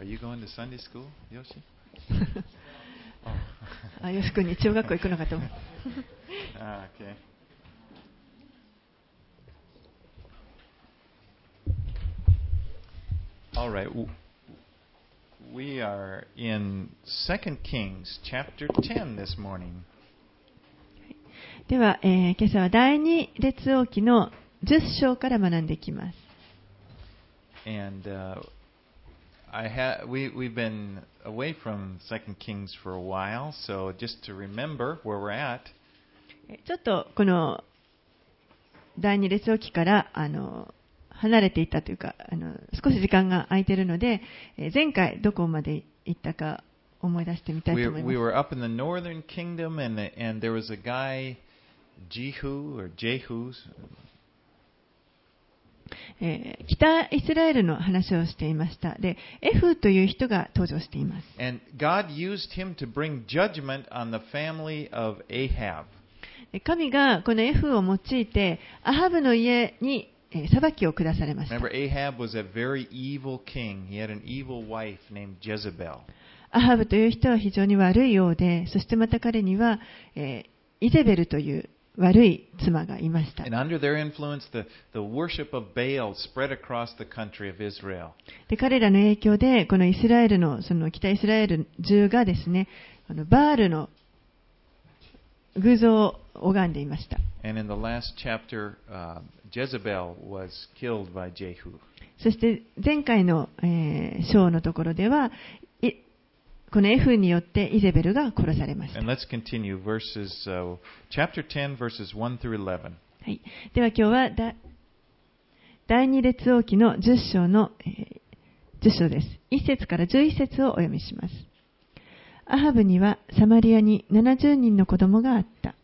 Are you going to Sunday school, Yoshi? あよし君に中学校行くのかと思う。Ah, okay. All right. We are in 2 Kings chapter 10 this morning. では、えー今朝は第二列王記の10章から学んでいきます。And uh, I ha- we, we've been away from 2 Kings for a while, so just to remember where we're at, えちょっとこの第二列王記からあの離れていったというかあの少し時間が空いているので、えー前回どこまで行ったか思い出してみたい we, と思いま we す。 were up in the northern kingdom, and, the, and there was a guy, Jehu or Jehu, えー、北イスラエルの話をしていました。で、エフという人が登場しています。神がこのエフを用いて、アハブの家に、えー、裁きを下されました。アハブという人は非常に悪いようで、そしてまた彼には、えー、イゼベルという。悪い妻がいました。で彼らの影響で、このイスラエルの,その北イスラエル中がですね、あのバールの偶像を拝んでいました。そして前回の、えー、のところでは、このエフによってイゼベルが殺されました。And let's continue verses, uh, chapter 10, verses 1 through 11. はい、では今日はだ第二列王記の10章の、えー10章です。1節から11節をお読みします。アハブにはサマリアに70人の子供があった。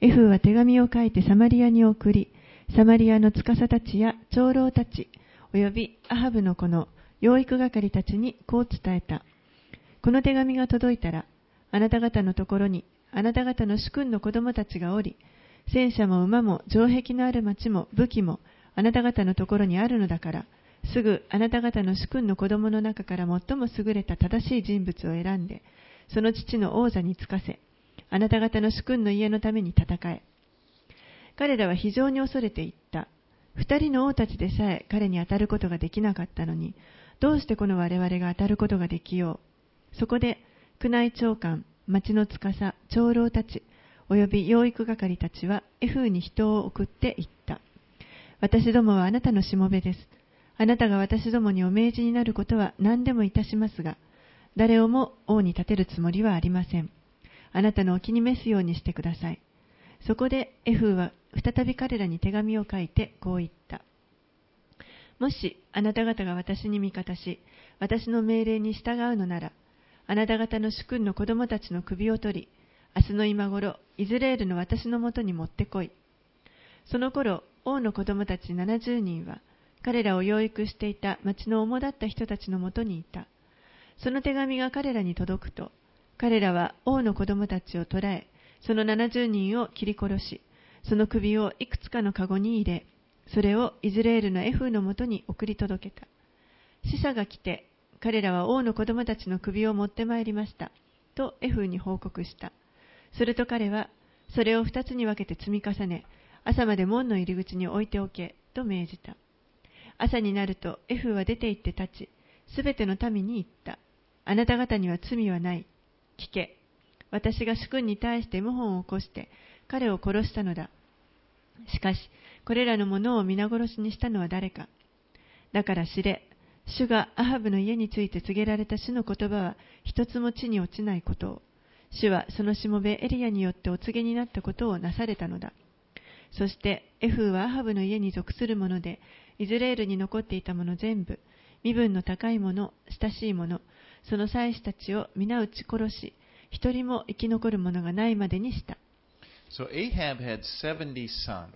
エフは手紙を書いてサマリアに送り、サマリアの司たちや長老たち、およびアハブの子の養育係たちにこう伝えた。この手紙が届いたら、あなた方のところに、あなた方の主君の子供たちがおり、戦車も馬も城壁のある町も武器もあなた方のところにあるのだから、すぐあなた方の主君の子供の中から最も優れた正しい人物を選んで、その父の王座につかせ、あなた方の主君の家のために戦え。彼らは非常に恐れていった。二人の王たちでさえ彼に当たることができなかったのに、どうしてこの我々が当たることができよう？そこで、宮内長官、町の司、長老たち、および養育係たちはエフーに人を送って言った。私どもはあなたのしもべです。あなたが私どもにお命じになることは何でもいたしますが、誰をも王に立てるつもりはありません。あなたのお気に召すようにしてください。そこでエフーは再び彼らに手紙を書いてこう言った。もしあなた方が私に味方し、私の命令に従うのなら、あなた方の主君の子供たちの首を取り、明日の今頃、イズレールの私のもとに持ってこい。その頃、王の子供たち70人は、彼らを養育していた町の主だった人たちのもとにいた。その手紙が彼らに届くと、彼らは王の子供たちを捕らえ、その70人を切り殺し、その首をいくつかのカゴに入れ、それをイズレールのエフのもとに送り届けた。死者が来て、彼らは王の子供たちの首を持ってまいりました。とエフに報告した。すると彼は、それを二つに分けて積み重ね、朝まで門の入り口に置いておけ、と命じた。朝になるとエフは出て行って立ち、すべての民に言った。あなた方には罪はない。聞け。私が主君に対して謀反を起こして、彼を殺したのだ。しかし、これらのものを皆殺しにしたのは誰か。だから知れ、主がアハブの家について告げられた主の言葉は一つも地に落ちないことを。主はそのしもべエリアによってお告げになったことをなされたのだ。そして、エフーはアハブの家に属する者で、イズレールに残っていたもの全部、身分の高い者、親しい者、その妻子たちを皆撃ち殺し、一人も生き残る者がないまでにした。So Ahab had 70 sons.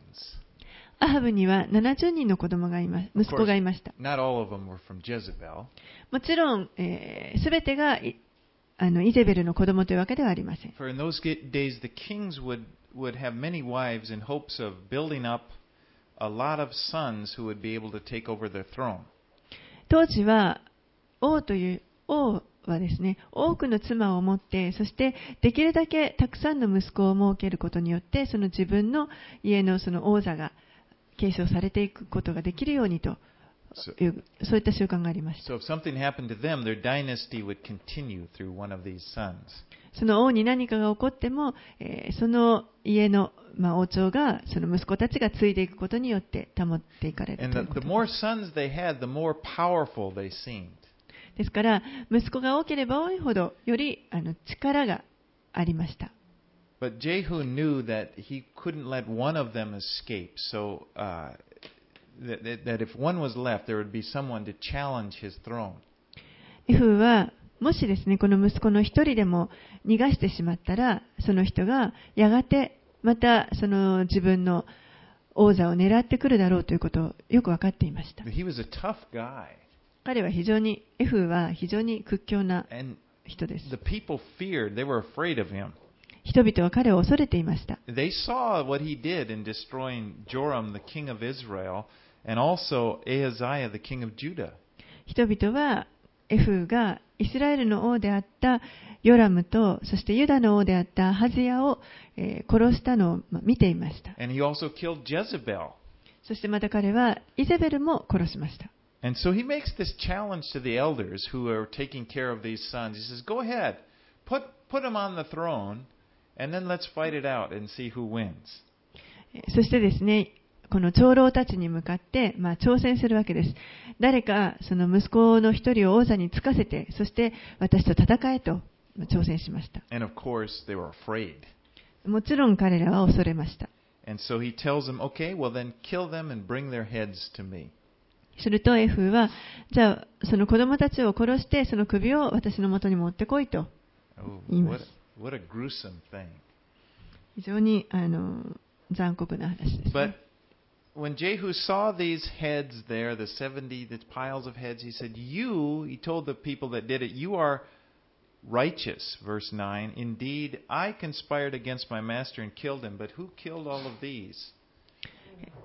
アハブには70人の子供がいます息子がいました。もちろん、す、え、べ、てがあのイゼベルの子供というわけではありません。当時は王という王はですね、多くの妻を持って、そしてできるだけたくさんの息子を設けることによって、その自分の家の,その王座が。継承されていくことができるようにと。いうそういった習慣がありましたその王に何かが起こっても、えー、その家の、まあ、王朝がその息子たちが継いでいくことによって保っていかれるで,ですから息子が多ければ多いほどよりあの力がありました。But Jehu knew that he couldn't let one of them escape. So uh, that, that, if one was left, there would be someone to challenge his throne. エフは、もしですね、この息子の一人でも逃がしてしまったら、その人がやがてまたその自分の王座を狙ってくるだろうということをよく分かっていました。彼は非常に、エフは非常に屈強な人です。人々は彼を恐れていました。They saw what he did in destroying Joram, the king of Israel, and also Ahaziah, the king of Judah. 人々はエフがイスラエルの王であったヨラムと、そしてユダの王であったハズヤを、えー殺したのをまあ見ていました。And he also killed Jezebel. そしてまた彼はイゼベルも殺しました。And so he makes this challenge to the elders who are taking care of these sons. He says, Go ahead, put, put him on the throne, そしてですね、この長老たちに向かって、まあ、挑戦するわけです。誰かその息子の一人を王座につかせて、そして私と戦えと挑戦しました。もちろん彼らは恐れました。すると F は、じゃあその子供たちを殺して、その首を私のもとに持ってこいと。What a gruesome thing. 非常にあの残酷な話です、ね。But when Jehu saw these heads there, the 70 the piles of heads, he said, You, he told the people that did it, you are righteous. Verse 9 Indeed, I conspired against my master and killed him, but who killed all of these?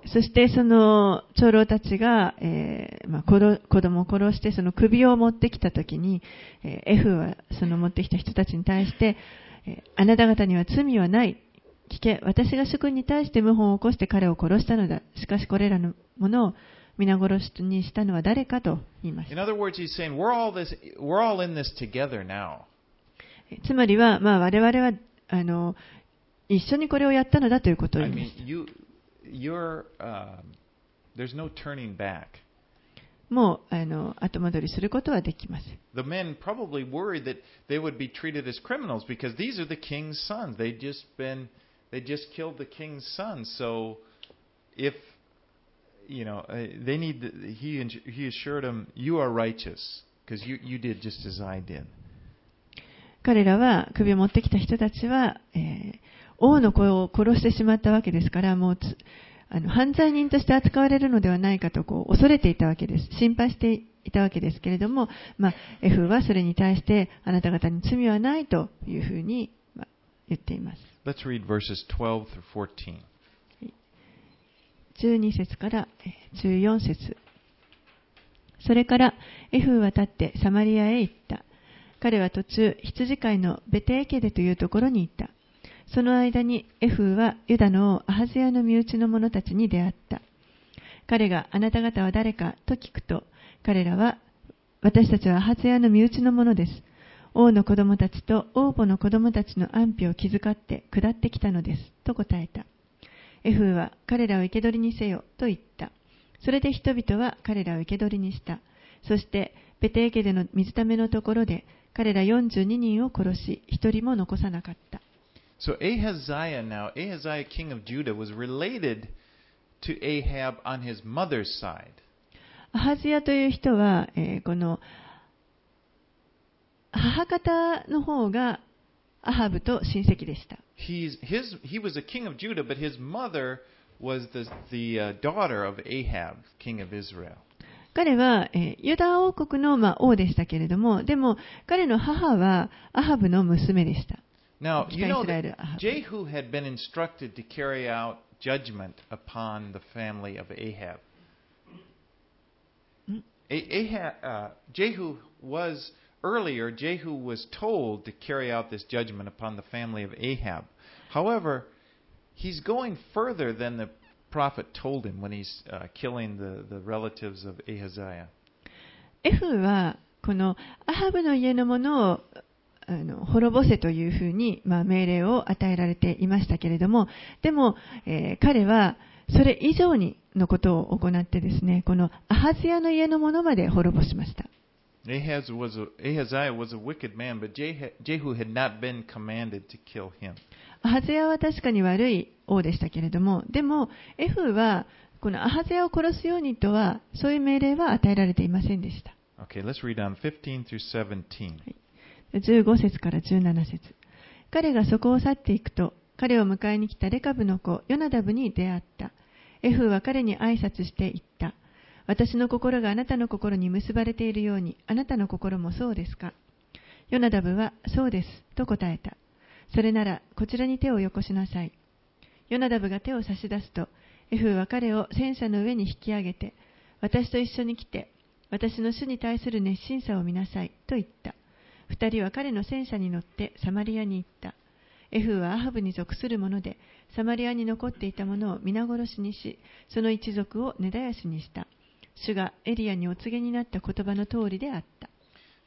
そしてその長老たちが、えーまあ、子供を殺してその首を持ってきたときに、えー、F はその持ってきた人たちに対してあなた方には罪はない。聞け、私が主君に対して謀反を起こして彼を殺したのだ。しかしこれらのものを皆殺しにしたのは誰かと言いまし In た。other words, he's saying, We're all, this, we're all in this together now. つまりは、まあ、我々はあの一緒にこれをやったのだということを I 言いま mean, す。you, um, there's no turning back. もうあの後戻りすることはできません。The men probably worried that they would be treated as criminals because these are the king's sons. They just been they just killed the king's sons. So if you know uh, they need he he assured them you are righteous because you you did just as I did. 彼らは首を持ってきた人たちは、えー王の子を殺してしまったわけですから、もうつあの犯罪人として扱われるのではないかとこう恐れていたわけです。心配していたわけですけれども、まあ、F はそれに対してあなた方に罪はないというふうに、まあ、言っています。Let's read verses 12 through 14. 12節からえー14節それからエフは立ってサマリアへ行った。彼は途中、羊飼いのベテエケデというところに行った。その間にエフはユダの王アハズヤの身内の者たちに出会った。彼があなた方は誰かと聞くと、彼らは私たちはアハズヤの身内の者です。王の子供たちと王母の子供たちの安否を気遣って下ってきたのです。と答えた。エフーは彼らを生け捕りにせよと言った。それで人々は彼らを生け捕りにした。そして、ベテエケでの水ためのところで彼ら42人を殺し、一人も残さなかった。So Ahaziah now, Ahaziah king of Judah was related to Ahab on his mother's side. アハズヤという人は、えーこの母方の方がアハブと親戚でした。He's, his, he was a king of Judah, but his mother was the, the uh, daughter of Ahab, king of Israel. 彼は、えーユダ王国の、まあ、王でしたけれども、でも彼の母はアハブの娘でした。Now, you know that Israel, Ahab. Jehu had been instructed to carry out judgment upon the family of Ahab. Hmm? A- Ahab uh, Jehu was earlier, Jehu was told to carry out this judgment upon the family of Ahab. However, he's going further than the prophet told him when he's uh, killing the, the relatives of Ahaziah. エフはこのアハブの家のものを あの滅ぼせというふうに、まあ、命令を与えられていましたけれども、でも、えー彼はそれ以上にのことを行ってですね、このアハズヤの家のものまで滅ぼしました。Ahaz was a, Ahaziah was a wicked man, but Jehu, Jehu had not been commanded to kill him. アハゼヤは確かに悪い王でしたけれども、でも、エフは、このアハゼヤを殺すようにとは、そういう命令は与えられていませんでした。Okay, let's read on 15 through 17. 15節から17節彼がそこを去っていくと、彼を迎えに来たレカブの子、ヨナダブに出会った。エフは彼に挨拶して言った。私の心があなたの心に結ばれているように、あなたの心もそうですか？ヨナダブは、そうです、と答えた。それなら、こちらに手をよこしなさい。ヨナダブが手を差し出すと、エフは彼を戦車の上に引き上げて、私と一緒に来て、私の主に対する熱心さを見なさい、と言った。二人は彼の戦車に乗ってサマリアに行った。エフはアハブに属する者で、サマリアに残っていた者を皆殺しにし、その一族を根絶やしにした。主がエリアにお告げになった言葉の通りであった。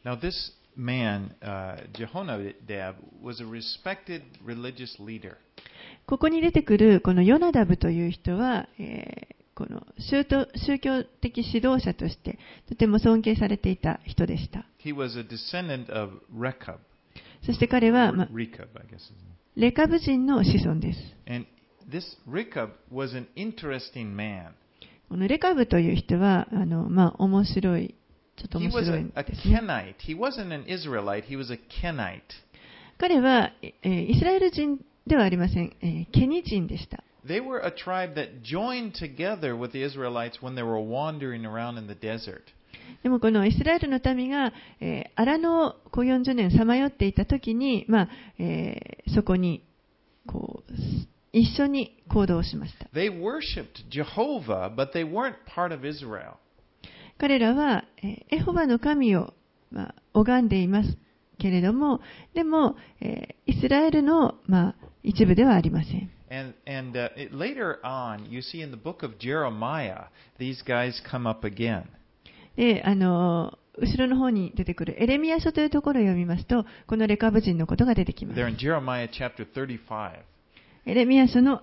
Now, this man, uh, Jehonadab, was a respected religious leader. ここに出てくるこのヨナダブという人は、えーこの宗,教的指導者としてとても尊敬されていた人でした。そして彼は、レカブ人の子孫です。このレカブという人はあの、まあ、面白い。彼は、え、イスラエル人ではありません、え、ケニ人でした。They were a tribe that joined together with the Israelites when they were wandering around in the desert. でもこのイスラエルの民が、えー、荒野こう40年さまよっていた時に、まあえーそこにこう一緒に行動しました。They worshipped Jehovah, but they weren't part of Israel. 彼らは、えーエホバの神を、まあ、拝んでいますけれども、でも、えーイスラエルの、まあ、一部ではありません。And, and uh, it, later on, you see in the book of Jeremiah, these guys come up again. で、あの、後ろの方に出てくるエレミア書というところを読みますと、このレカブ人のことが出てきます They're。in Jeremiah chapter 35. エレミア書の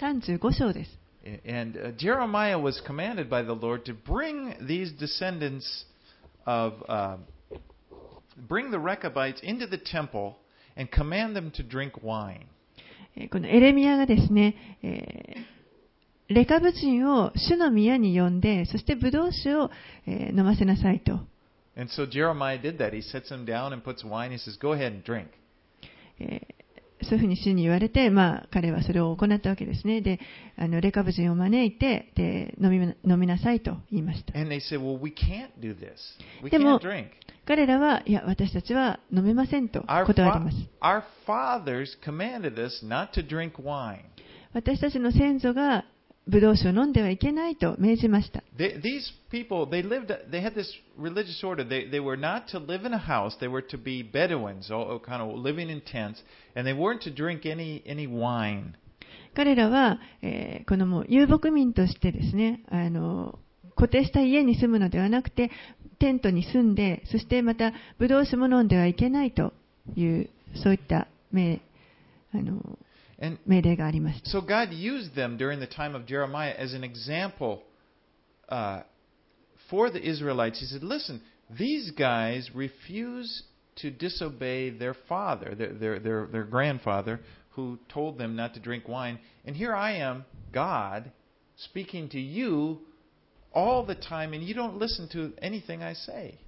35章です。 And uh, Jeremiah was commanded by the Lord to bring these descendants of, uh, bring the Rechabites into the temple and command them to drink wine. えーこのエレミアがですね、えーレカブ人を主の宮に呼んで、そしてブドウ酒を、えー飲ませなさいと、And so Jeremiah did that. He sets them down and puts wine. He says, Go ahead and drink. えーそういうふうに主に言われて、まあ、彼はそれを行ったわけですね。で、あのレカブ人を招いてで飲み飲みなさいと言いました。Said, Well, でも.彼らは、いや、私たちは飲めませんと断ります。私たちの先祖がブド酒を飲んではいけないと命じました。彼らは、えー、このも遊牧民としてですねあの、固定した家に住むのではなくて、テントに住んで、そしてまた、ブドウ酒も飲んではいけないという、そういった命あの And 命令がありました。 so God used them during the time of Jeremiah as an example uh, for the Israelites. He said, Listen, these guys refuse to disobey their father, their, their, their, their grandfather, who told them not to drink wine. And here I am, God, speaking to you all the time, and you don't listen to anything I say.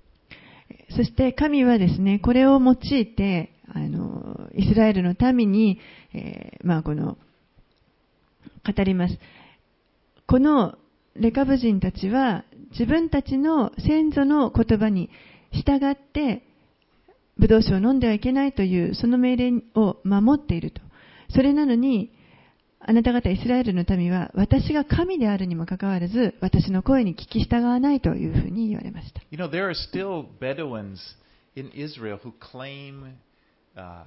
そして神はですね、これを用いて、あの、イスラエルの民に、 えーまあこの、語ります。このレカブ人たちは自分たちの先祖の言葉に従って、ブドウ酒を飲んではいけないというその命令を守っていると。それなのに、あなた方イスラエルの民は私が神であるにもかかわらず私の声に聞き従わないというふうに言われました。You know, there are still Bedouins in Israel who claim uh,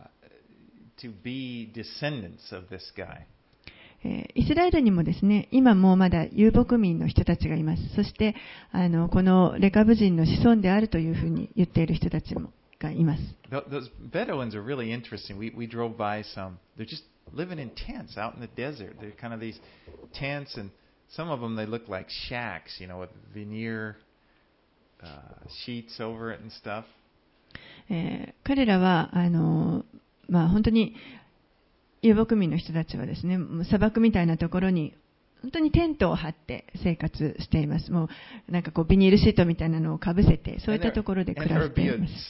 to be descendants of this guy. イスラエルにもですね今もまだ遊牧民の人たちがいます、そしてあのこのレカブ人の子孫であるというふうに言っている人たちもがいます。彼らはあのまあ、本当に、遊牧民の人たちはですね、砂漠みたいなところに、本当にテントを張って生活しています。もう、なんかこう、ビニールシートみたいなのをかぶせて、そういったところで暮らしています。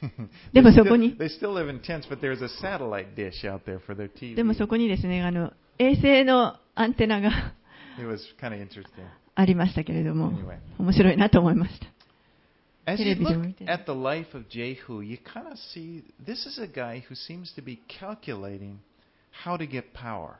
でもそこに.でもそこにですね、あの、衛星のアンテナが ありましたけれども面白いなと思いました。As you look at the life of Jehu, you kind of see this is a guy who seems to be calculating how to get power.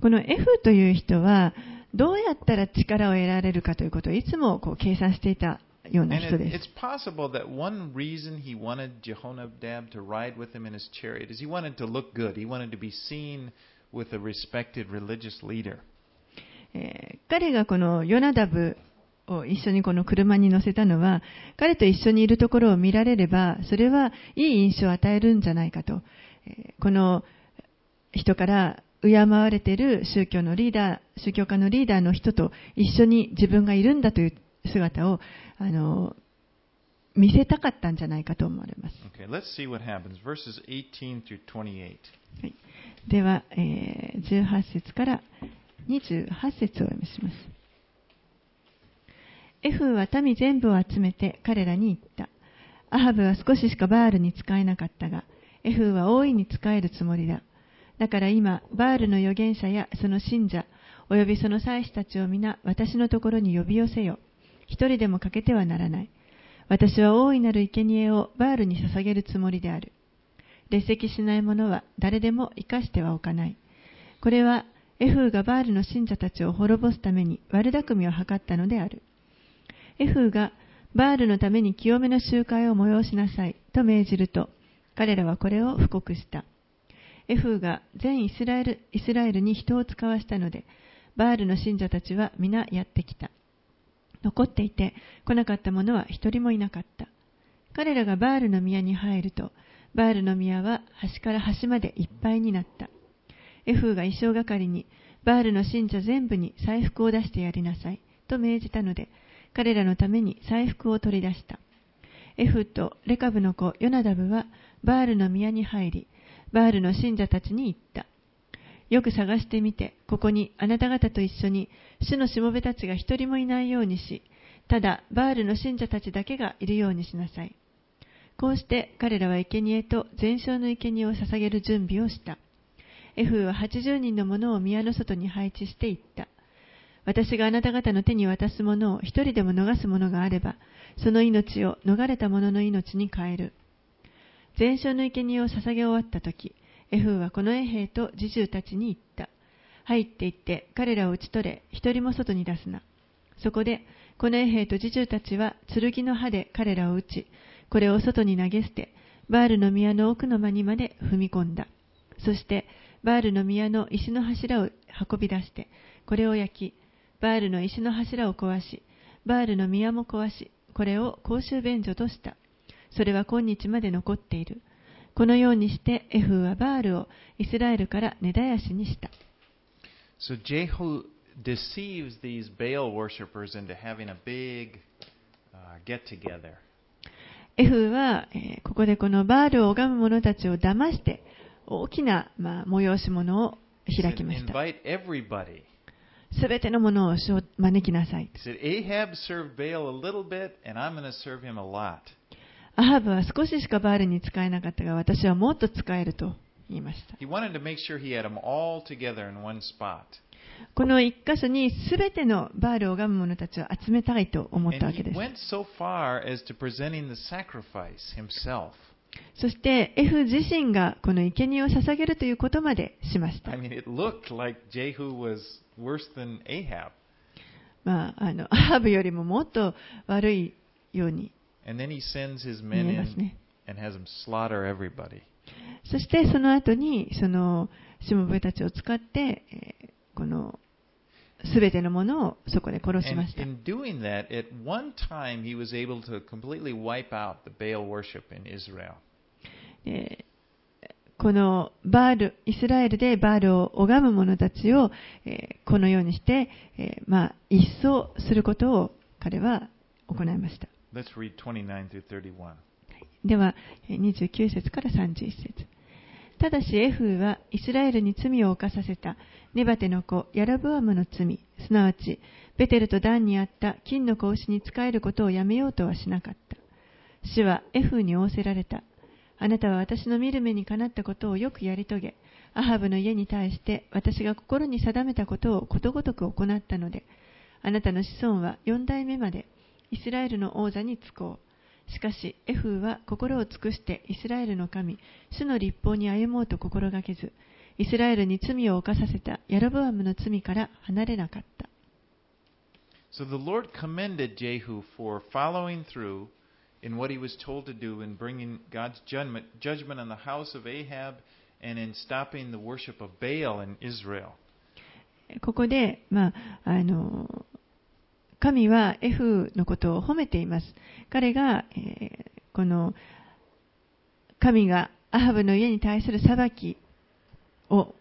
この F という人は、どうやったら力を得られるかということをいつもこう計算していたような人です it's。possible that one reason he wanted Jehonadab to ride with him in his chariot is he wanted to look good. He wanted to be seen with a respected religious leader. えー彼がこのヨナダブを一緒にこの車に乗せたのは、彼と一緒にいるところを見られれば、それはいい印象を与えるんじゃないかと。えーこの人から敬われている宗教のリーダー、宗教家のリーダーの人と一緒に自分がいるんだという姿を、あの、見せたかったんじゃないかと思われます。Okay, let's see what happens. Verses 18 through 28. はい、では、えー18節から28節をお読みします。エフーは民全部を集めて彼らに言った。アハブは少ししかバールに使えなかったが、エフーは大いに使えるつもりだ。だから今、バールの預言者やその信者、およびその祭司たちを皆私のところに呼び寄せよ。一人でも欠けてはならない。私は大いなる生贄をバールに捧げるつもりである。列席しない者は誰でも生かしてはおかない。これはエフーがバールの信者たちを滅ぼすために悪巧みを図ったのである。エフーがバールのために清めの集会を催しなさいと命じると、彼らはこれを布告した。エフーが全イスラエルイスラエルに人を使わしたので、バールの信者たちは皆やってきた。残っていて来なかった者は一人もいなかった。彼らがバールの宮に入ると、バールの宮は端から端までいっぱいになった。エフーが衣装係に、バールの信者全部に財布を出してやりなさい、と命じたので、彼らのために財布を取り出した。エフとレカブの子ヨナダブはバールの宮に入り、バールの信者たちに言った。よく探してみて、ここにあなた方と一緒に主のしもべたちが一人もいないようにし、ただバールの信者たちだけがいるようにしなさい。こうして彼らは生贄と全焼の生贄を捧げる準備をした。エフは80人の者を宮の外に配置していった。私があなた方の手に渡すものを一人でも逃すものがあれば、その命を逃れた者の命に変える。全焼の生贄を捧げ終わった時、エフーはこの衛兵と侍従たちに言った。入って行って彼らを討ち取れ、一人も外に出すな。そこで、この衛兵と侍従たちは剣の刃で彼らを撃ち、これを外に投げ捨て、バールの宮の奥の間にまで踏み込んだ。そして、バールの宮の石の柱を運び出して、これを焼き、バールの石の柱を壊し、バールの宮も壊し、これを公衆便所とした。それは今日まで残っている。このようにしてエフーはバールをイスラエルから根絶やしにした。So Jehu deceives these Baal worshippers into having a big uh, get together. エフーは、えーここでこのバールを拝む者たちを騙して、大きな、まあ、催し物を開きました。すべてのものを招きなさい。アハブは少ししかバールに使えなかったが、私はもっと使えると言いました。この一箇所にすべてのバールを拝む者たちを集めたいと思ったわけです。そして、エフ自身がこの生贄を捧げるということまでしました。I mean, it looked like Jehu was worse than Ahab. まあ、あの、アハブよりももっと悪いように And 見えますね。and has them slaughter everybody. そしてその後に、その、しもべたちを使って、えーこの、すべてのものをそこで殺し And ました。in doing that, at one time he was able to completely wipe out the Baal worship in Israel. えーこのバール、イスラエルでバールを拝む者たちを、えーこのようにして、えーまあ、一掃することを彼は行いました。Let's read 29 through 31. では、えー29節から31節ただしエフーはイスラエルに罪を犯させたネバテの子ヤラブアムの罪、すなわちベテルとダンにあった金の子牛に仕えることをやめようとはしなかった。主はエフーに仰せられた。あなたは私の見る目にかなったことをよくやり遂げ、アハブの家に対して私が心に定めたことをことごとく行ったので、あなたの子孫は四代目までイスラエルの王座につこう。しかし、エフーは心を尽くしてイスラエルの神、主の立法に歩もうと心がけず、イスラエルに罪を犯させたヤロブアムの罪から離れなかった。So the Lord commended Jehu for following through in what he was told to do in bringing God's judgment, judgment on the house of Ahab and in stopping the worship of Baal in Israel. ここで、まあ、あの、神はエフのことを褒めています。彼が、えーこの、神がアハブの家に対する裁きを、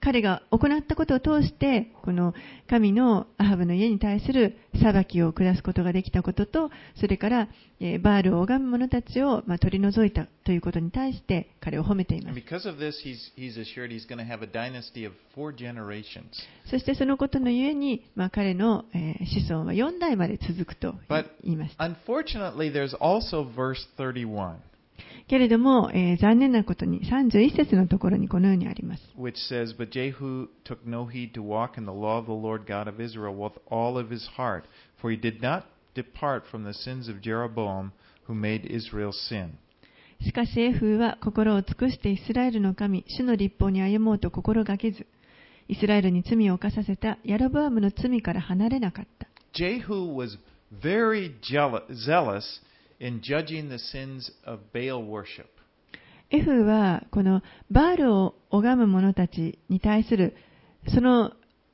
彼が行ったことを通して、この神のアハブの家に対する裁きを下すことができたことと、それから、えーバールを拝む者たちを、まあ、取り除いたということに対して彼を褒めています。そしてそのことのゆえに、まあ、彼の、えー子孫は4代まで続くと言いました。けれども、えー、残念なことに31節のところにこのようにあります。しかし、エフは心を尽くしてイスラエルの神、主の立法に歩もうと心がけず、イスラエルに罪を犯させたヤロブアムの罪から離れなかった。In judging the sins of Baal worship. エフーはこのバールを拝む者たちに対するその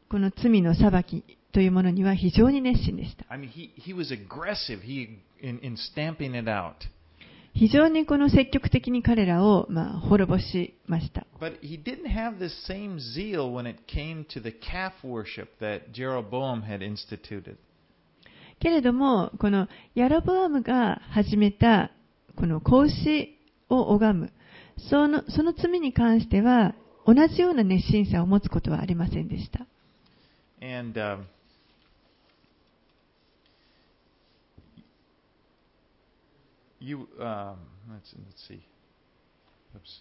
この罪の裁きというものには非常に熱心でした。I mean, he, he was aggressive he, in, in stamping it out. 非常にこの積極的に彼らを、まあ、滅ぼしました。But he didn't have the same zeal when it came to the calf worship that Jeroboam had instituted. けれども、このヤロボアムが始めたこの子牛を拝む、そのその罪に関しては同じような熱心さを持つことはありませんでした。And um, you, um, let's, let's see. Oops.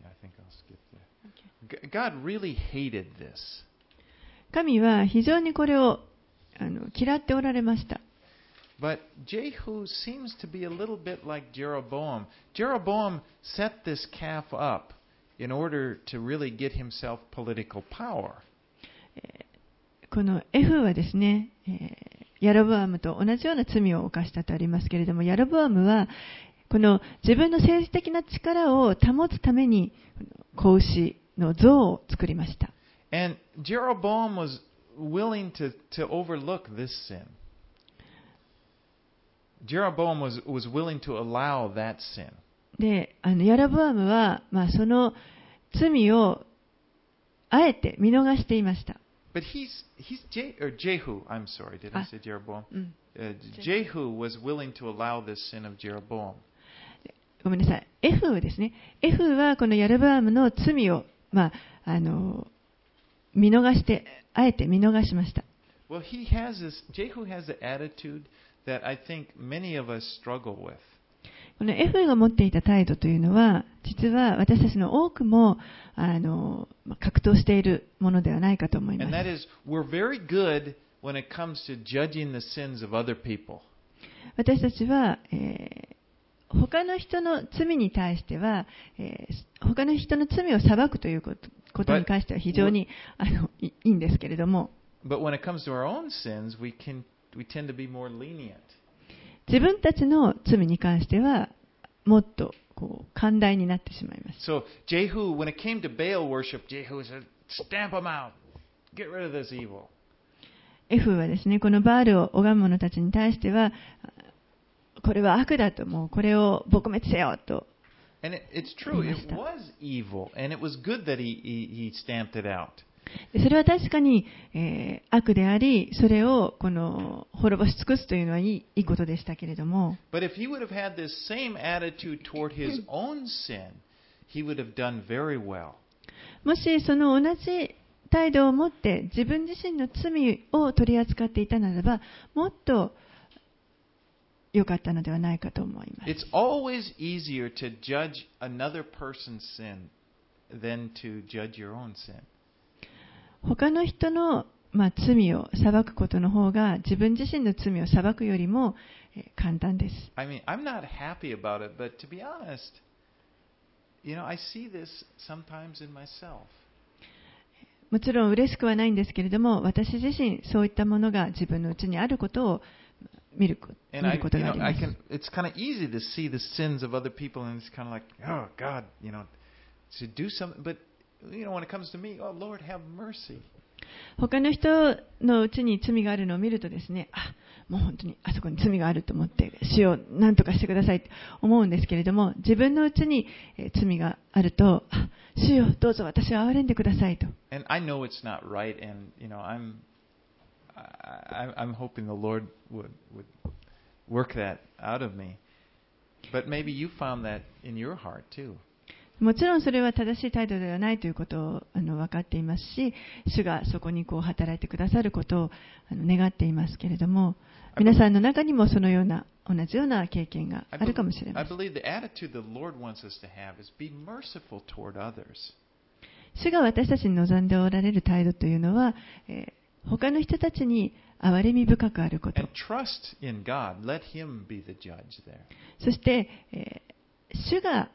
Yeah, I think I'll skip there. G- God really hated this. 神は非常にこれをあの嫌っておられました。But Jehu seems to be a little bit like Jeroboam. Jeroboam set this calf up in order to really get himself political power. この F はですね、えーヤロブアムと同じような罪を犯したとありますけれども、ヤロブアムは、この自分の政治的な力を保つために、子牛の像を作りました。And Jeroboam was willing to, to overlook this sin. Jeroboam was, was willing to allow that sin. で、あのヤロブアムは、まあ、その罪をあえて見逃していました。 But he's, he's Je- or Jehu, I'm sorry, did I Ah. say Jeroboam? うん、 Uh, Jehu was willing to allow this sin of Jeroboam. ごめんなさい。F ですね。F はこのヤロブアムの罪を、まあ、あの 見逃して、あえて見逃しました。このエフが持っていた態度というのは、実は私たちの多くもあの格闘しているものではないかと思います。私たちは、えー、他の人の罪に対しては、えー、他の人の罪を裁くということ。ことに関しては非常にあのい,いいんですけれども。自分たちの罪に関してはもっとこう寛大になってしまいます。F. はですね、このバールを拝む者たちに対しては、これは悪だと、もうこれを撲滅せよと。And it, it's true, it was evil, and it was good that he, he, he stamped it out. でそれは確かに、えー悪であり、それをこの滅ぼし尽くすというのはいいいいことでしたけれども、But if he would have had this same attitude toward his own sin, he would have done very well. もしその同じ態度を持って自分自身の罪を取り扱っていたならば、もっと良かったのではないかと思います。It's always easier to judge another person's sin than to judge your own sin. 他の人の、まあ、罪を裁くことの方が自分自身の罪を裁くよりも、えー簡単です。I mean, I'm not happy about it, but to be honest, you know, I see this sometimes in myself. もちろん嬉しくはないんですけれども、私自身そういったものが自分のうちにあることを見る,見ることができます。で、私は、私は、私は、私は、私は、私は、私は、私、もう本当にあそこに罪があると思って死を何とかしてくださいと思うんですけれども自分のうちに罪があると死をどうぞ私を憐れんでくださいと。I, I'm hoping the Lord would, work that out of me. But maybe you found that in your heart too. もちろんそれは正しい態度ではないということをあの分かっていますし、主がそこにこう働いてくださることをあの願っていますけれども、皆さんの中にもそのような同じような経験があるかもしれません。主が私たちに望んでおられる態度というのは、え、他の人たちに憐れみ深くあること。そして、えー、主が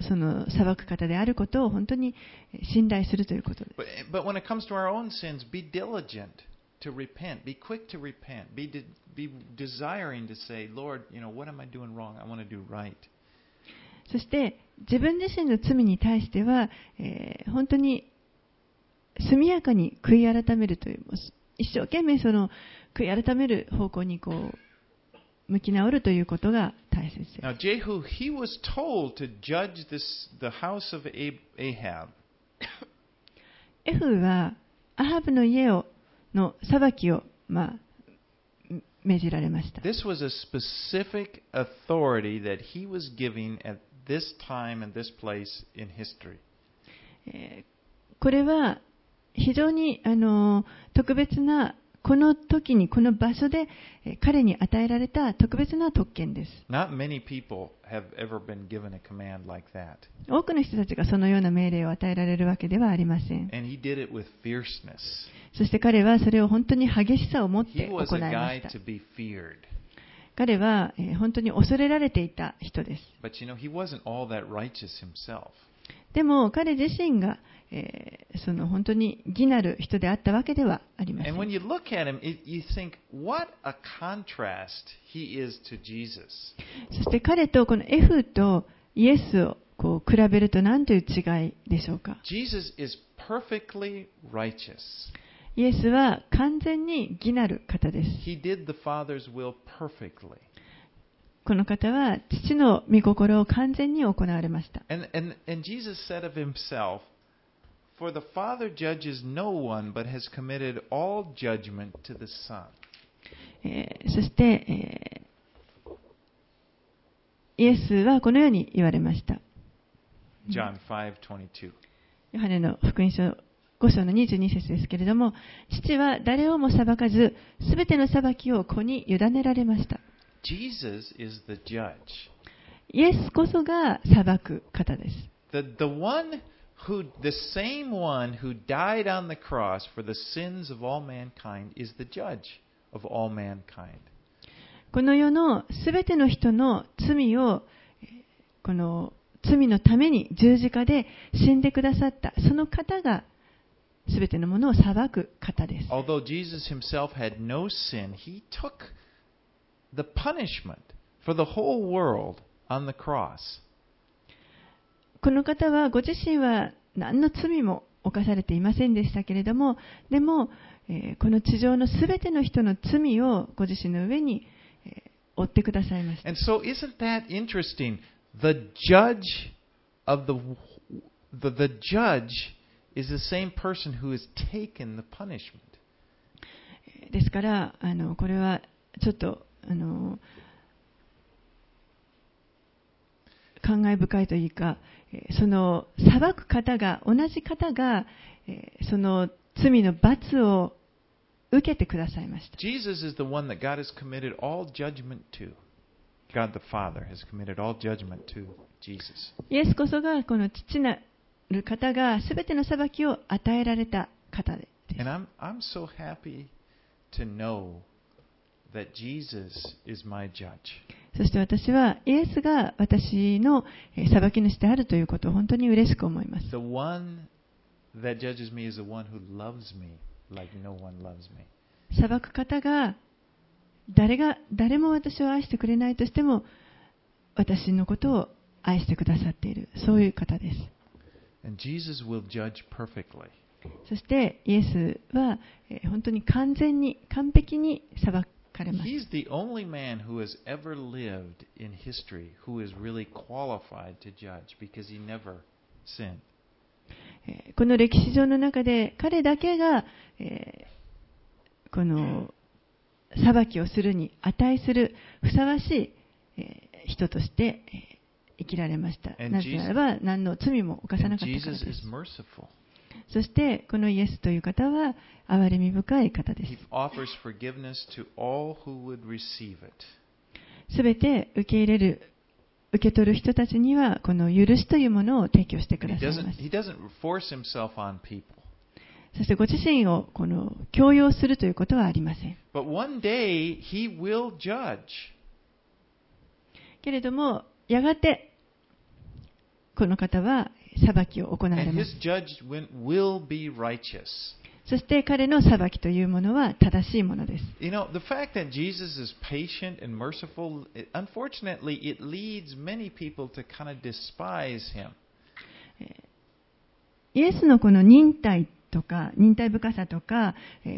その裁く方であることを本当に信頼するということです。そして自分自身の罪に対しては、えー、本当に速やかに悔い改めるという、一生懸命その悔い改める方向にこう向き直るということが大切です。Now, Jehu, he was told to judge this, the house of Ab- Ahab. エフはアハブの家をの裁きを、まあ、命じられました。This was a specific authority that he was giving at this time and this place in history. えーこれは非常にあの特別なこの時にこの場所で彼に与えられた特別な特権です。多くの人たちがそのような命令を与えられるわけではありません。そして彼はそれを本当に激しさを持って行いました。彼は本当に恐れられていた人です。でも彼自身が、えーその本当に義なる人であったわけではありません。him, think. そして彼とこのエフとイエスをこう比べると何という違いでしょうか。Jesus is perfectly righteous. イエスは完全に義なる方です。He did the Father's will perfectly. この方は父の御心を完全に行われました。And, and, and Jesus said of himself, For the Father judges no one, but has committed all judgment to the Son. えーそして、えーイエスはこのように言われました。John 5:22. ヨハネの福音書5章の22節ですけれども、父は誰をも裁かず、すべての裁きを子に委ねられました。Jesus is the judge. イエスこそが裁く方です。The, the one who, the same one who died on the cross for the sins of all mankind is the judge of all mankind. この世のすべての人の罪を、えーこの罪のために十字架で死んでくださった、その方が すべてのものを裁く方です。 Although Jesus himself had no sin, he took the punishment for the whole world on the cross. この方はご自身は何の罪も犯されていませんでしたけれども、でも、えーこの地上のすべての人の罪をご自身の上に、えー負ってくださいました。And so, isn't that interesting? The judge of the, the, the judge is the same person who has taken the punishment. ですから、あのこれはちょっとあの感慨深いというか、えーその裁く方が、同じ方が、えーその罪の罰を受けてくださいました。Jesus is the one that God has committed all judgment to. God the Father has committed all judgment to Jesus. イエスこそがこの父なる方が全ての裁きを与えられた方です。And I'm, I'm so happy to know that Jesus is my judge. そして私はイエスが私のえー裁き主であるということを本当に嬉しく思います。The one that judges me is the one who loves me like no one loves me. 裁く方が誰が誰も私を愛してくれないとしても私のことを愛してくださっているそういう方です And Jesus will judge perfectly. そしてイエスはえー本当に完全に完璧に裁かれ。この歴史上の中で彼だけが、この裁きをするに値するふさわしい、人として生きられました。なぜならば何の罪も犯さなかったです。そしてこのイエスという方は憐れみ深い方です。すべて受け入れる、受け取る人たちにはこの許しというものを提供してください。そしてご自身をこの強要するということはありません。けれども、やがてこの方は裁きを行われ。そして彼の裁きというものは正しいものです。You イエスのこの忍耐とか忍耐深さとか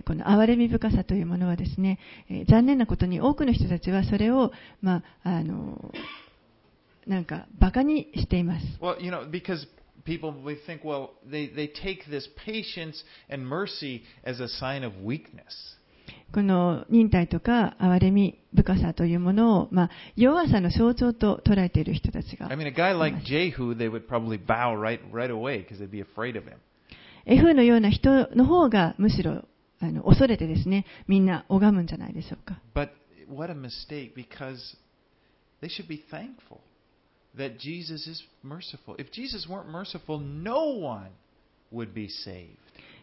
この憐れみ深さというものはですね残念なことに多くの人たちはそれをまああのなんかバカにしています。people we think, well, they, they take this patience and mercy as a sign of weakness. この忍耐とか憐れみ深さというものを、まあ、弱さの象徴と捉えている人たちが I mean, a guy like Jehu, they would probably bow right right away because they'd be afraid of him. エフのような人の方がむしろあの恐れてですね、みんな拝むんじゃないでしょうか。 But what a mistake because they should be thankful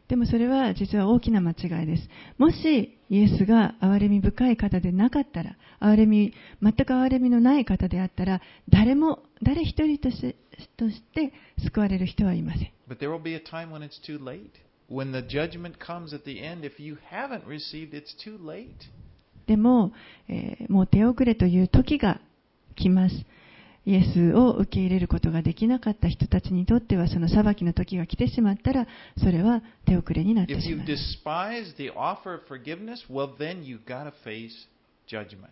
でもそれは実は大きな間違いです。もしイエスが憐れみ深い方でなかったら、憐れみ、全く憐れみのない方であったら、誰も、誰一人とし,て救われる人はいません。でも、えー、もう手遅れという時が来ます。イエスを受け入れることができなかった人たちにとっては、その裁きの時が来てしまったら、それは手遅れになってしまいます。despise the offer of forgiveness, well, then you face judgment.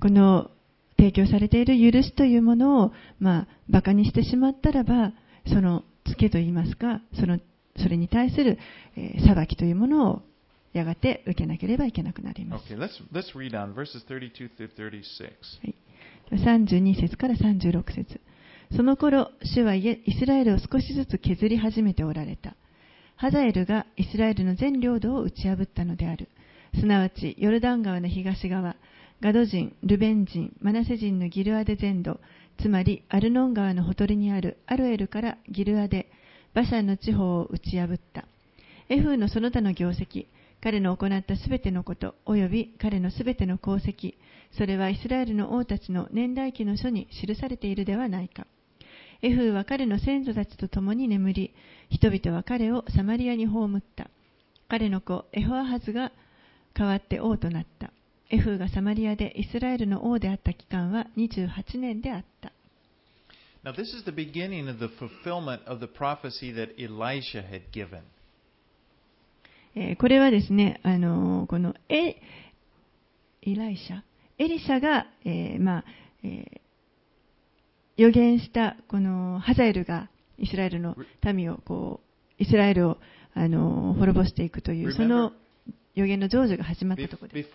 この提供されている許しというものを、まあ、馬鹿にしてしまったらば、そのツケといいますか、そのそれに対する、えー裁きというものをやがて受けなければいけなくなります。Okay, let's let's read on verses 32 through 36. 32節から36節その頃、主はイスラエルを少しずつ削り始めておられた。ハザエルがイスラエルの全領土を打ち破ったのである。すなわち、ヨルダン川の東側、ガド人、ルベン人、マナセ人のギルアデ全土、つまりアルノン川のほとりにあるアロエルからギルアデ、バシャンの地方を打ち破った。エフーのその他の業績、彼の行ったすべてのこと、および彼のすべての功績、それはイスラエルの王たちの年代記の書に記されているではないか。エフーは彼の先祖たちと共に眠り、人々は彼をサマリアに葬った。彼の子エホアハズが代わって王となった。エフーがサマリアでイスラエルの王であった期間は28年であった。Now, this is the beginning of the fulfillment of the prophecy that Elisha had given. えーこれはですね、あのーこのエイライシャ、エリシャが、えーまあえー予言したこのハザエルがイスラエルの民をこうイスラエルを、あのー滅ぼしていくというその予言の成就が始まったところです。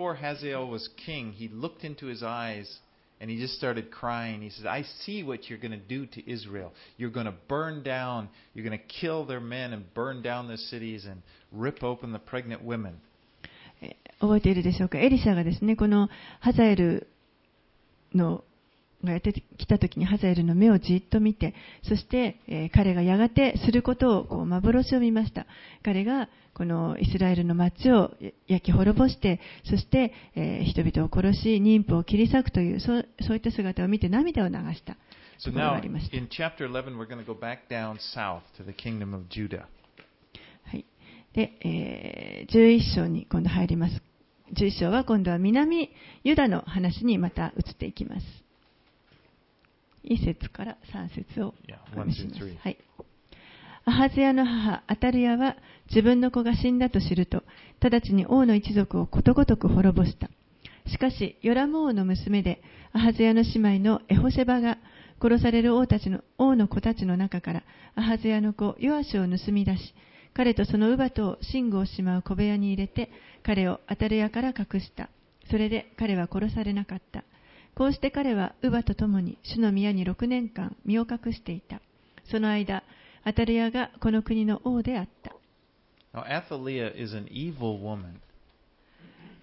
Before Hazael was king, he looked into his eyes and he just started crying. He says, I see what you're going to do to Israel. You're going to burn down, you're going to kill their men and burn down their cities and rip open the pregnant women. えー覚えているでしょうか、エリシャがですね、このハザエルの がやってきたときにハザエルの目をじっと見て、そして、えー彼がやがてすることをこう幻を見ました。彼がこのイスラエルの町を焼き滅ぼして、そして、えー人々を殺し、妊婦を切り裂くというそう、そういった姿を見て涙を流した So now ありました。in chapter 11, we're going to go back down south to the kingdom of Judah. はい。で、えー11章に今度入ります。11章は今度は南ユダの話にまた移っていきます。1節から3節を Yeah, おします three. はい。アハズヤの母、アタルヤは自分の子が死んだと知ると、直ちに王の一族をことごとく滅ぼした。しかし、ヨラム王の娘で、アハズヤの姉妹のエホシェバが、殺される王たちの王の子たちの中から、アハズヤの子、ヨアシュを盗み出し、彼とその乳母とを寝具をしまう小部屋に入れて、彼をアタルヤから隠した。それで彼は殺されなかった。こうして彼は乳母と共に主の宮に6年間身を隠していた。その間、アタルヤがこの国の王であった。Now, Athaliah is an evil woman.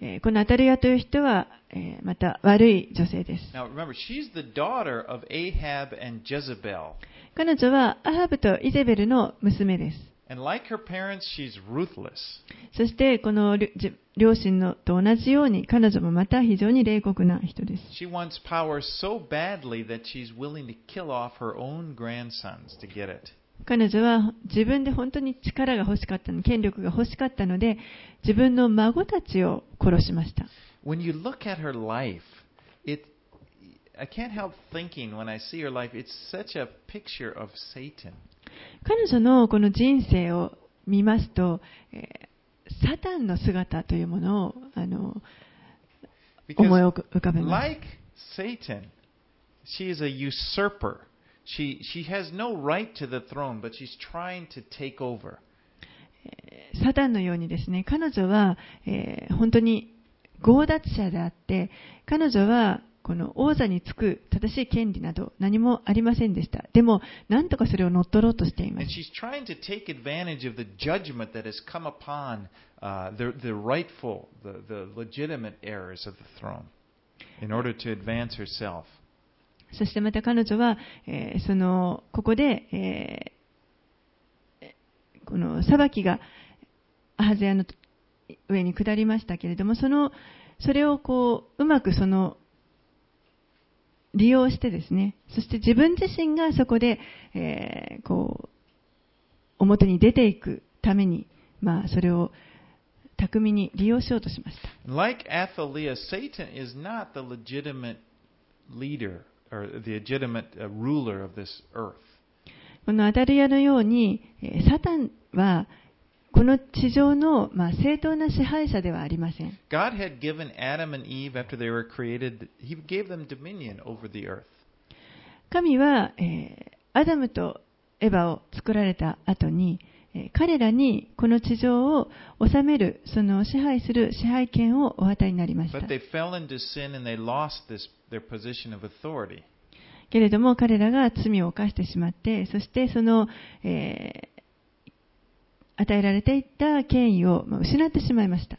えーこのアタルヤという人は、えーまた悪い女性です。Now, remember, she's the daughter of Ahab and Jezebel. 彼女はアハブとイゼベルの娘です。And like her parents, she's ruthless. そしてこのりじ両親のと同じように彼女もまた非常に冷酷な人です。 She wants power so badly that she's willing to kill off her own grandsons to get it. 彼女は自分で本当に力が欲しかったの、権力が欲しかったので、自分の孫たちを殺しました。 When you look at her life, it I can't help thinking when I see her life, it's such a picture of Satan. 彼女のこの人生を見ますと、えーサタンの姿というものをあの思い浮かべます。like Satan, she is a usurper. She she has no right to the throne, but she's trying to take over. サタンのようにですね、彼女は、えー本当に強奪者であって、彼女はこの王座につく正しい権利など何もありませんでした。でも、何とかそれを乗っ取ろうとしています。そしてまた彼女は、え、そのここで、え、この裁きがアハの上に下りましたけれども、そ,のそれをこう,うまくその利用してですね、そして自分自身がそこで、えーこう、表に出ていくために、まあ、それを巧みに利用しようとしました。Like Athaliah, Satan is not the legitimate leader or the legitimate uh, ruler of this earth. このアダルヤのように、えーサタンはこの地上の、まあ、正当な支配者ではありません。神は、えー、アダムとエヴァを作られた後に、えー、彼らにこの地上を治める、その支配する支配権をお与えになりました。けれども彼らが罪を犯してしまって、そしてその、えー、与えられていた権威をまあ失ってしまいました。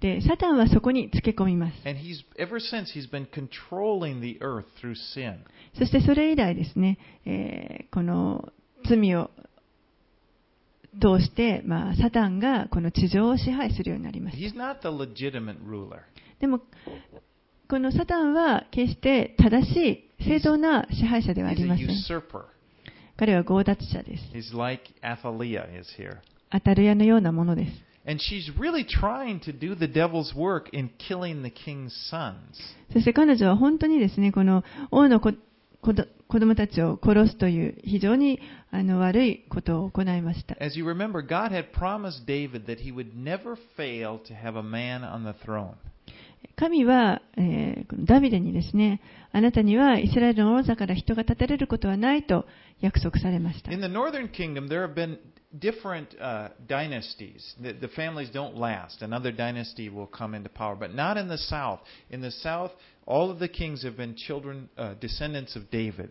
で、サタンはそこにつけ込みます。そしてそれ以来ですね、えーこの罪を通して、まあ、サタンがこの地上を支配するようになりました。He's not the legitimate ruler. でも、このサタンは決して正しい正当な支配者ではありません。彼は強奪者です。He's like Athaliah is here. 当たる屋のようなものです。And she's really trying to do the devil's work in killing the king's sons. そして彼女は本当にですね、この王の子子供たちを殺すという非常にあの悪いことを行いました。As you remember, God had promised David that he would never fail to have a man on the throne. 神は、えーダビデにですね、あなたにはイスラエルの王座から人が立たれることはないと約束されました。In the northern kingdom, there have been different uh, dynasties. The, the families don't last. Another dynasty will come into power, but not in the south. In the south, all of the kings have been children, uh, descendants of David.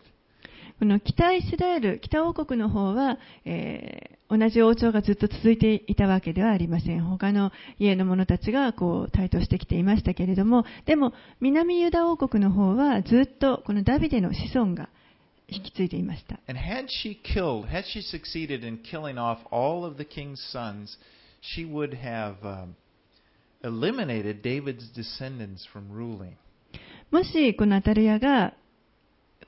この北イスラエル、北王国の方は、えー同じ王朝がずっと続いていたわけではありません。他の家の者たちがこう台頭してきていましたけれども、でも南ユダ王国の方はずっとこのダビデの子孫が引き継いでいました。And had she killed, had she succeeded in killing off all of the king's sons, she would have um, eliminated David's descendants from ruling. もしこのアタルヤが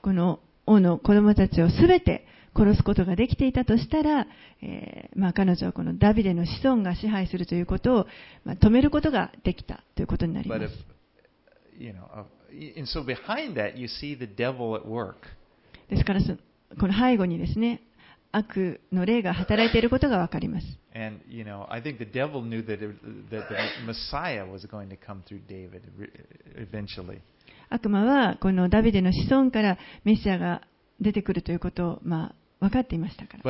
この王の子供たちをすべて殺すことができていたとしたら、えーまあ、彼女はこのダビデの子孫が支配するということを、まあ、止めることができたということになりま But す if,。you know, uh, and so behind that, you see the devil at work. ですから、この背後にですね、悪の霊が働いていることが分かります。悪魔は、このダビデの子孫からメシアが出てくるということを、まあ、分かっていましたから。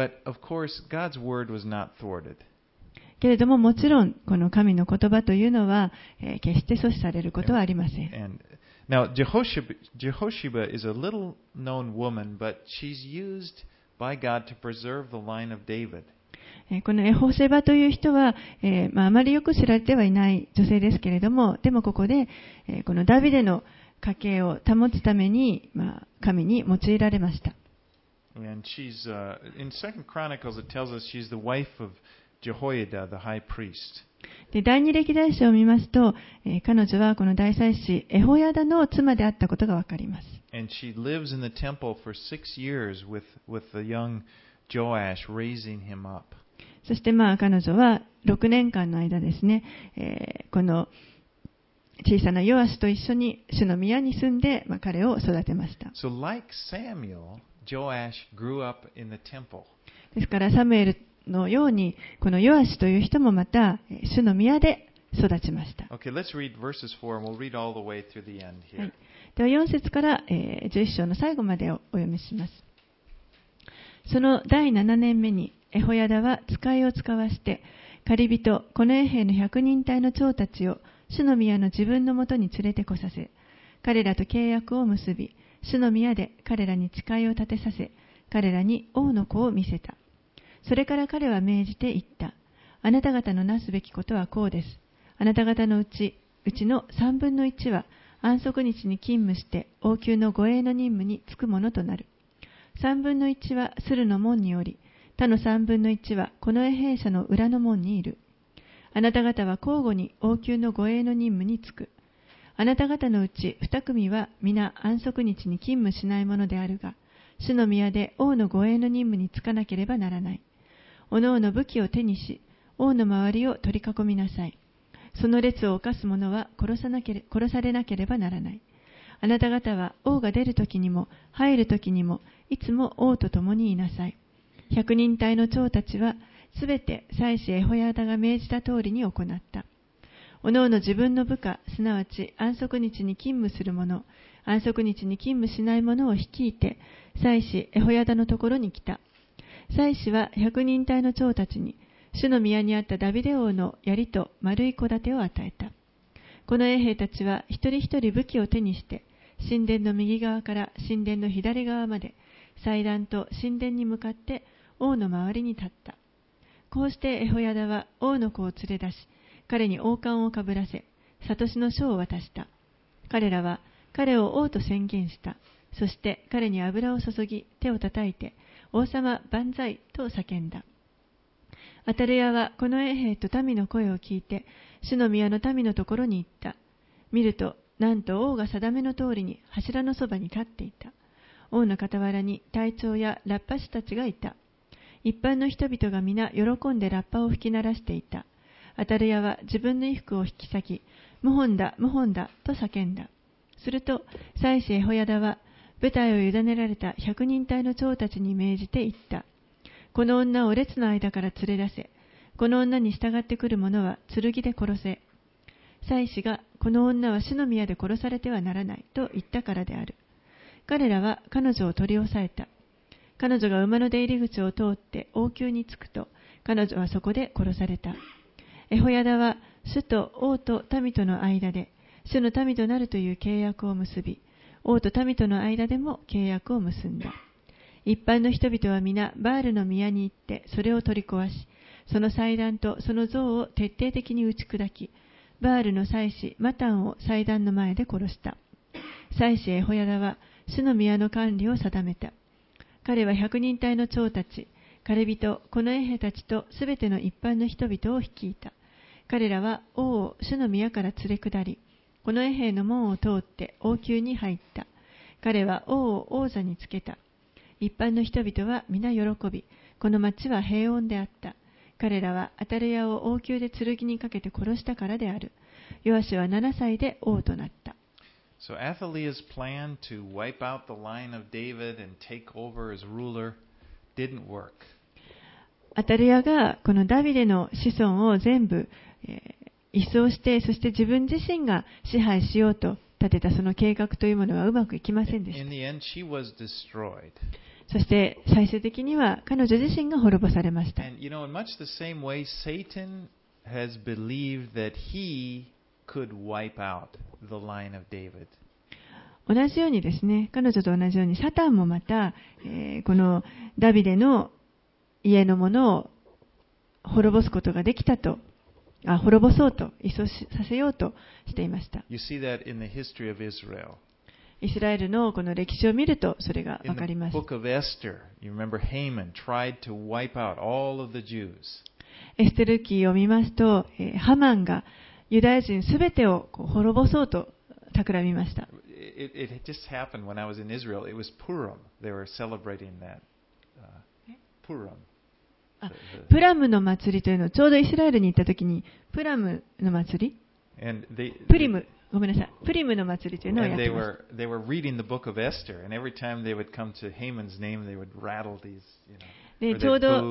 けれども、もちろん、この神の言葉というのは、決して阻止されることはありません。Now, Jehosheba, is a little known woman, but she's used by God to preserve the line of David. このエホシェバという人は、えーまあ、あまりよく知られてはいない女性ですけれども、でもここで、えー、このダビデの家系を保つために、まあ、神に用いられました。And she's, uh, in Chronicles, it tells us she's the wife of Jehoiada, the high priest. で第二歴代史を見ますと、えー、彼女はこの大祭司エホヤダの妻であったことが分かります。そして、まあ、彼女は6年間の間ですね、えー、この小さなヨアシと一緒に主の宮に住んで、まあ、彼を育てました。ですから、サムエルのように、このヨアシという人もまた、えー主の宮で育ちました。Okay, let's read verses 4, and we'll read all the way through the end は.い、では4節から、えー11章の最後までをお読みします。その第7年目にエホヤダは使いを使わして、借り人、この衛兵の百人隊の長たちを主の宮の自分のもとに連れてこさせ、彼らと契約を結び、主の宮で彼らに誓いを立てさせ、彼らに王の子を見せた。それから彼は命じて言った。あなた方のなすべきことはこうです。あなた方のうち、うちの三分の一は安息日に勤務して王宮の護衛の任務に就くものとなる。三分の一は鶴の門におり、他の三分の一はこの衛兵者の裏の門にいる。あなた方は交互に王宮の護衛の任務に就く。あなた方のうち二組は皆安息日に勤務しないものであるが、主の宮で王の護衛の任務に就かなければならない。おのおの武器を手にし、王の周りを取り囲みなさい。その列を犯す者は殺さなけれ殺されなければならない。あなた方は王が出るときにも入るときにもいつも王と共にいなさい。百人隊の長たちはすべて祭司エホヤダが命じた通りに行った。おのおの自分の部下、すなわち安息日に勤務する者、安息日に勤務しない者を率いて、祭司エホヤダのところに来た。祭司は百人隊の長たちに、主の宮にあったダビデ王の槍と丸い小盾を与えた。この衛兵たちは一人一人武器を手にして、神殿の右側から神殿の左側まで、祭壇と神殿に向かって王の周りに立った。こうしてエホヤダは王の子を連れ出し、彼に王冠をかぶらせ、悟しの書を渡した。彼らは彼を王と宣言した。そして彼に油を注ぎ、手を叩いて、王様万歳と叫んだ。アタルヤはこの衛兵と民の声を聞いて、主の宮の民のところに行った。見ると、なんと王が定めの通りに柱のそばに立っていた。王の傍らに隊長やラッパ師たちがいた。一般の人々が皆喜んでラッパを吹き鳴らしていた。アタルヤは自分の衣服を引き裂き、謀反だ、謀反だと叫んだ。すると、祭司エホヤダは、部隊を委ねられた百人隊の長たちに命じて言った。この女を列の間から連れ出せ。この女に従ってくる者は剣で殺せ。祭司が、この女は主の宮で殺されてはならないと言ったからである。彼らは彼女を取り押さえた。彼女が馬の出入り口を通って王宮に着くと、彼女はそこで殺された。エホヤダは主と王と民との間で、主の民となるという契約を結び、王と民との間でも契約を結んだ。一般の人々は皆バールの宮に行ってそれを取り壊し、その祭壇とその像を徹底的に打ち砕き、バールの祭司マタンを祭壇の前で殺した。祭司エホヤダは主の宮の管理を定めた。彼は百人隊の長たち、彼人、この衛兵たちとすべての一般の人々を率いた。彼らは王を主の宮から連れ下り、この衛兵の門を通って王宮に入った。彼は王を王座につけた。一般の人々は皆喜び、この町は平穏であった。彼らはアタルヤを王宮で剣にかけて殺したからである。ヨアシは7歳で王となった。So Athaliah's plan to wipe out the line of David and take over as ruler didn't work. アタルヤがこのダビデの子孫を全部、えー一掃して、そして自分自身が支配しようと立てたその計画というものはうまくいきませんでし.た。そして最終的には彼女自身が滅ぼされました。And you know, in much the same way, Satan has believed that he could wipe out the line of David. 同じようにですね、彼女と同じようにサタンもまた、えーこのダビデの家のものを滅ぼすことができたと、あ滅ぼそうと、いそ掃させようとしていました。イスラエルのこの歴史を見ると、それが分かります。エステルキーを見ますと、え、ハマンがユダヤ人すべてをこう滅ぼそうと企みました。プラムの祭りというのをちょうどイスラエルに行ったときにプラムの祭り？プリムごめんなさい。プリムの祭りというのをやってました。ちょうど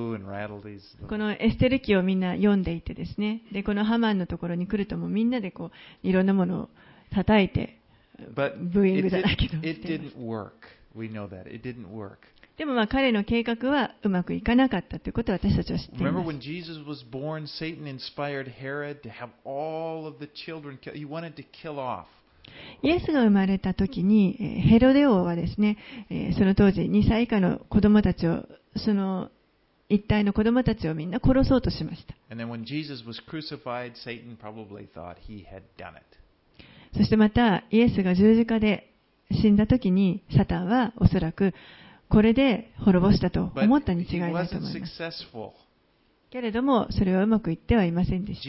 このエステル記をみんな読んでいてですね。でこのハマンのところに来るともみんなでこういろんなものを叩いて But ブーイングじゃないけど。でも彼の計画はうまくいかなかったということを私たちは知っています。イエスが生まれた時にヘロデ王はですねその当時2歳以下の子どもたちをその一体の子どもたちをみんな殺そうとしました。そしてまたイエスが十字架で死んだ時にサタンはおそらくこれで滅ぼしたと思ったに違いないとます。けれども、それはうまくいってはいませんでした。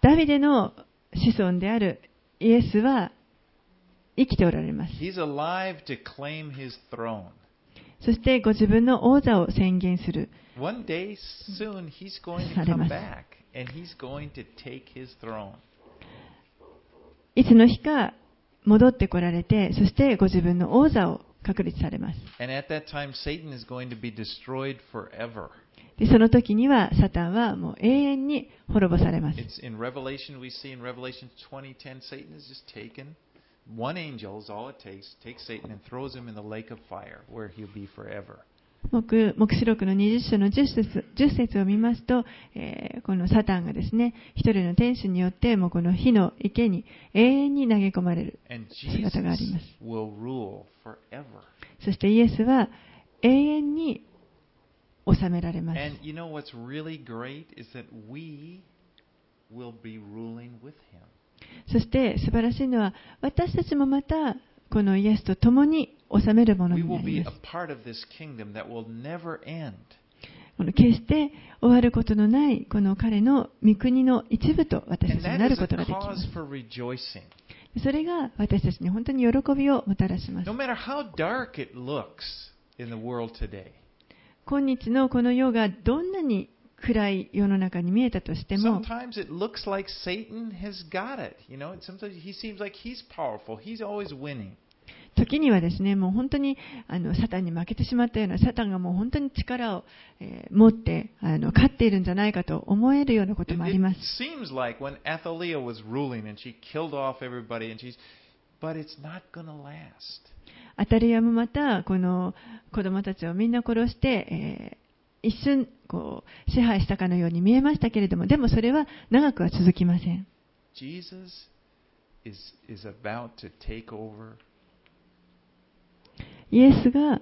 ダビデの子孫であるイエスは生きておられます。そしてご自分の王座を宣言する。されます。いつの日か、戻ってこられて、そしてご自分の王座を確立されます。でその時には、サタンはもう永遠に滅ぼされます。黙黙示録の20章の10節 ,10 節を見ますと、えーこのサタンがですね、一人の天使によって、もうこの火の池に永遠に投げ込まれる。姿があります。そしてイエスは永遠に治められます。You know really. そして素晴らしいのは、私たちもまたこのイエスと共に治めるもの。決して終わることのないこの彼の御国の一部と私たちになること。それが私たちに本当に喜びをもたらします。今日のこの世がどんなに暗い世の中に見えたとしても、時々、サタンが勝っている。時々、サタンが勝っている。時にはですね、もう本当にあのサタンに負けてしまったような、サタンがもう本当に力を、えー持ってあの勝っているんじゃないかと思えるようなこともあります。like. アタリアもまた、この子供たちをみんな殺して、えー一瞬こう支配したかのように見えましたけれども、でもそれは長くは続きません。Jesus is, is about to take over イエスが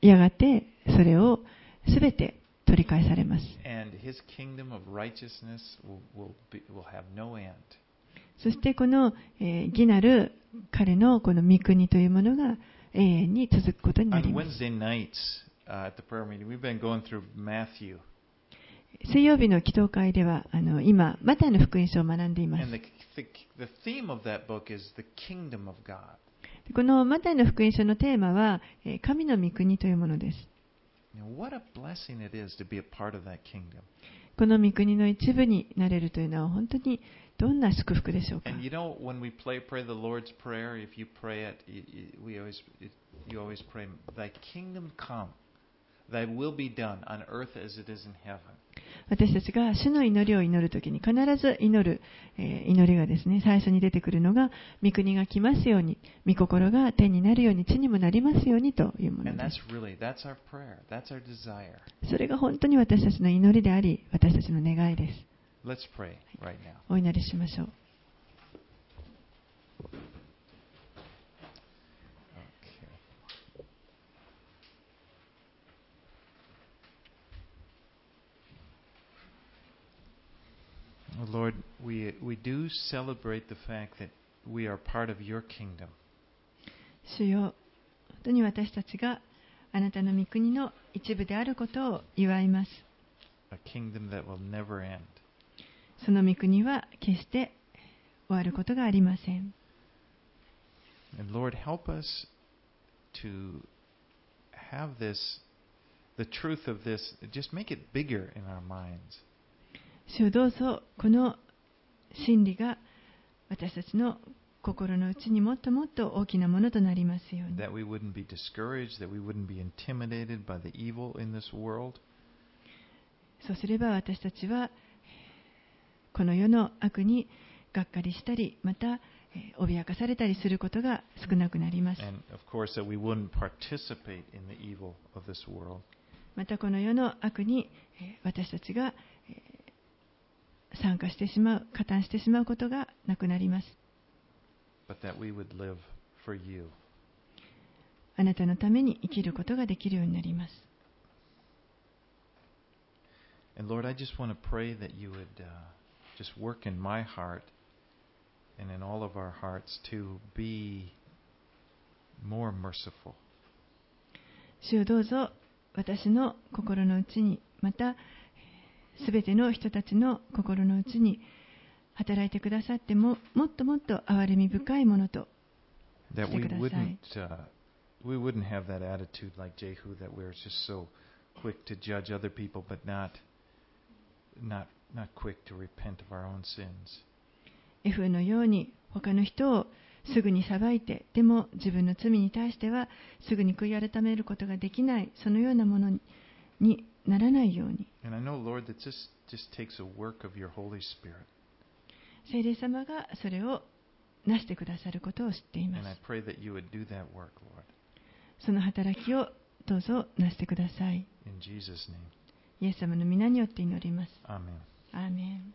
やがてそれをすべて取り返されます。そしてこの、えー、義なる彼のこの御国というものが永遠に続くことになります。水曜日の祈祷会ではあの今、マタイの福音書を学んでいます。このマタイの福音書のテーマは神の御国というものです。この御国の一部になれるというのは本当にどんな祝福でしょうか。私たちが主の祈りを祈るときに必ず祈る、えー祈りがですね、最初に出てくるのが、御国が来ますように、御心が天になるように、地にもなりますようにというもので that's really, prayer. それが本当に私たちの祈りであり、私たちの願いです。Right. お祈りしましょう。Oh, Lord, we, we do celebrate the fact that we are part of your kingdom. 主よ、本当に私たちがあなたの御国の一部であることを祝います。 a kingdom that will never end. その御国は決して終わることがありません。 And Lord, help us to have this, the truth of this, just make it bigger in our minds. 主どうぞこの真理が私たちの心の内にもっともっと大きなものとなりますように。そうすれば私たちはこの世の悪にがっかりしたり、また脅かされたりすることが少なくなります。またこの世の悪に私たちが参加してしまう加担してしまうことがなくなります.あなたのために生きることができるようになります And Lord, I just want to pray that you would uh, just work in my heart and in all of our hearts to be more merciful. 主よどうぞ私の心の内にまたすべての人たちの心の内に働いてくださっても、もっともっと憐れみ深いものとしてください。That F. N. のように他の人をすぐに裁いて、でも自分の罪に対してはすぐに悔い改めることができない、そのようなものにならないように。聖霊様がそれをなしてくださることを知っています。その働きをどうぞなしてください。イエス様の皆によって祈ります。アーメン